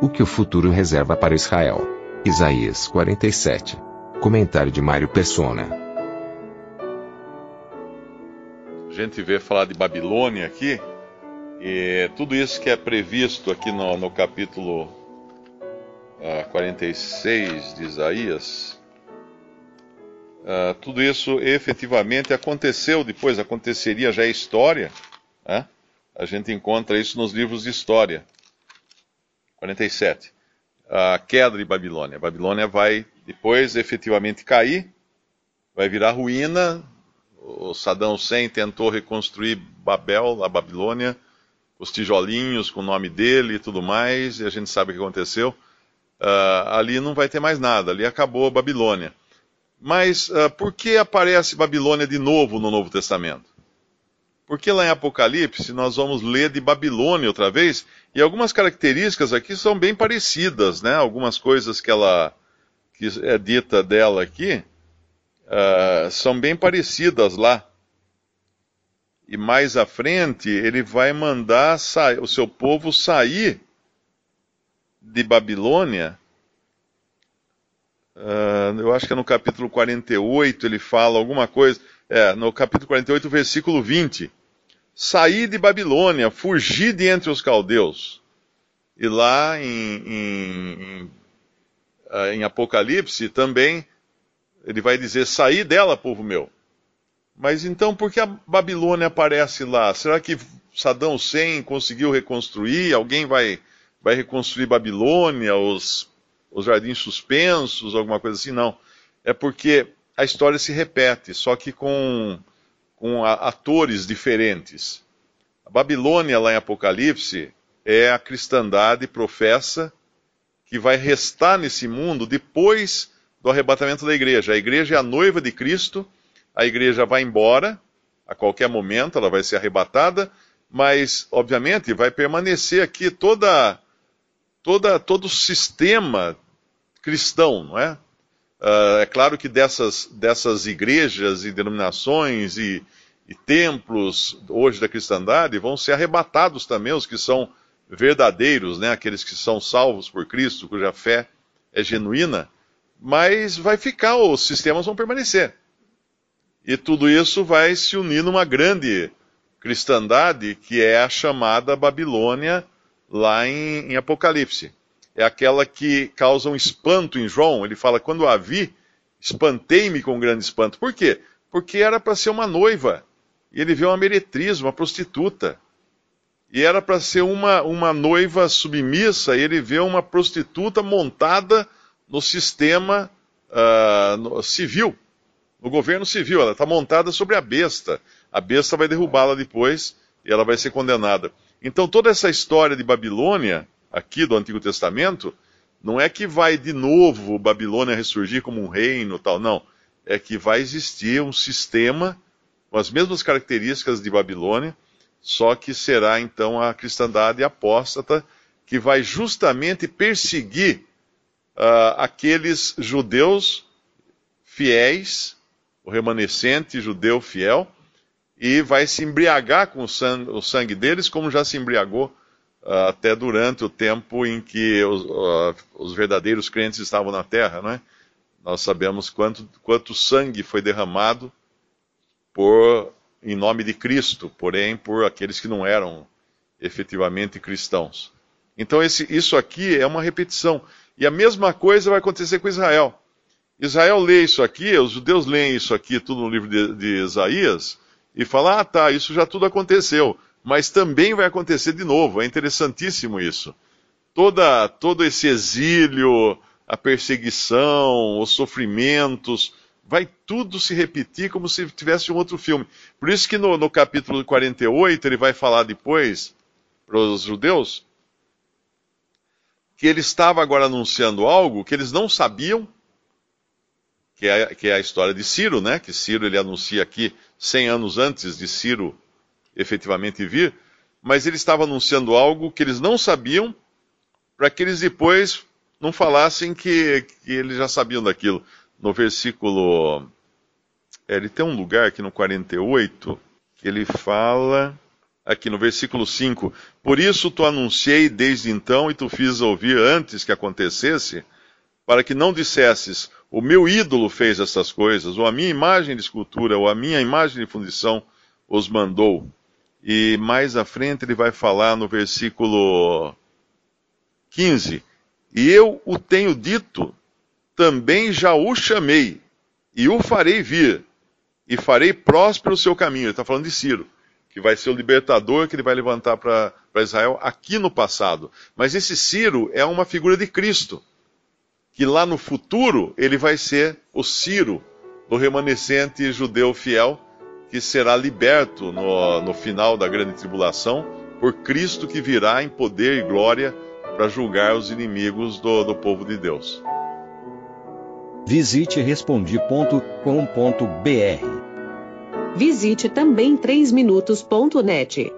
O que o futuro reserva para Israel. Isaías 47. Comentário de Mário Persona. A gente vê falar de Babilônia aqui, e tudo isso que é previsto aqui no, no capítulo ah, 46 de Isaías, ah, tudo isso efetivamente aconteceu depois, aconteceria já é história, né? a gente encontra isso nos livros de história. 47. A queda de Babilônia. A Babilônia vai depois efetivamente cair, vai virar ruína. O Saddam Hussein tentou reconstruir Babel, a Babilônia, os tijolinhos com o nome dele e tudo mais, e a gente sabe o que aconteceu. Uh, ali não vai ter mais nada, ali acabou a Babilônia. Mas uh, por que aparece Babilônia de novo no Novo Testamento? Porque lá em Apocalipse nós vamos ler de Babilônia outra vez, e algumas características aqui são bem parecidas, né? Algumas coisas que ela que é dita dela aqui uh, são bem parecidas lá. E mais à frente ele vai mandar o seu povo sair de Babilônia. Uh, eu acho que é no capítulo 48 ele fala alguma coisa. É, no capítulo 48, versículo 20 sair de Babilônia, fugir de entre os caldeus. E lá em, em, ah, em Apocalipse também ele vai dizer: sair dela, povo meu. Mas então por que a Babilônia aparece lá? Será que Saddam Hussein conseguiu reconstruir? Alguém vai, vai reconstruir Babilônia, os, os jardins suspensos, alguma coisa assim? Não. É porque a história se repete, só que com com atores diferentes. A Babilônia, lá em Apocalipse, é a cristandade professa que vai restar nesse mundo depois do arrebatamento da igreja. A igreja é a noiva de Cristo, a igreja vai embora a qualquer momento, ela vai ser arrebatada, mas, obviamente, vai permanecer aqui toda, toda, todo o sistema cristão, não é? Uh, é claro que dessas, dessas igrejas e denominações e, e templos hoje da cristandade vão ser arrebatados também os que são verdadeiros, né? aqueles que são salvos por Cristo, cuja fé é genuína, mas vai ficar, os sistemas vão permanecer. E tudo isso vai se unir numa grande cristandade que é a chamada Babilônia lá em, em Apocalipse é aquela que causa um espanto em João. Ele fala: Quando a vi, espantei-me com um grande espanto. Por quê? Porque era para ser uma noiva. E ele vê uma meretriz, uma prostituta. E era para ser uma, uma noiva submissa, e ele vê uma prostituta montada no sistema uh, no, civil, no governo civil. Ela está montada sobre a besta. A besta vai derrubá-la depois e ela vai ser condenada. Então toda essa história de Babilônia aqui do Antigo Testamento, não é que vai de novo Babilônia ressurgir como um reino tal, não. É que vai existir um sistema com as mesmas características de Babilônia, só que será então a cristandade apóstata que vai justamente perseguir uh, aqueles judeus fiéis, o remanescente judeu fiel, e vai se embriagar com o sangue, o sangue deles, como já se embriagou até durante o tempo em que os, uh, os, verdadeiros crentes estavam na terra, não é? Nós sabemos quanto, quanto sangue foi derramado por, em nome de Cristo, porém por aqueles que não eram efetivamente cristãos. Então esse, isso aqui é uma repetição. E a mesma coisa vai acontecer com Israel. Israel lê isso aqui, os judeus leem isso aqui, tudo no livro de, de Isaías, e falam: ah, tá, isso já tudo aconteceu mas também vai acontecer de novo. É interessantíssimo isso. Toda, todo esse exílio, a perseguição, os sofrimentos vai tudo se repetir como se tivesse um outro filme. Por isso que no, no capítulo 48 ele vai falar depois para os judeus que ele estava agora anunciando algo que eles não sabiam, que é, que é a história de Ciro, né? Que Ciro ele anuncia aqui 100 anos antes de Ciro efetivamente vir, mas ele estava anunciando algo que eles não sabiam, para que eles depois não falassem que, que eles já sabiam daquilo. No versículo. É, ele tem um lugar aqui no 48 que ele fala aqui no versículo 5: Por isso tu anunciei desde então e tu fiz ouvir antes que acontecesse, para que não dissesses, o meu ídolo fez essas coisas, ou a minha imagem de escultura, ou a minha imagem de fundição os mandou. E mais à frente ele vai falar no versículo 15: E eu o tenho dito, também já o chamei, e o farei vir, e farei próspero o seu caminho. Ele está falando de Ciro que vai ser o libertador que ele vai levantar para Israel aqui no passado. Mas esse Ciro é uma figura de Cristo, que lá no futuro ele vai ser o Ciro, do remanescente judeu fiel, que será liberto no, no final da grande tribulação, por Cristo que virá em poder e glória para julgar os inimigos do, do povo de Deus. Visite respondi.com.br Visite também 3minutos.net.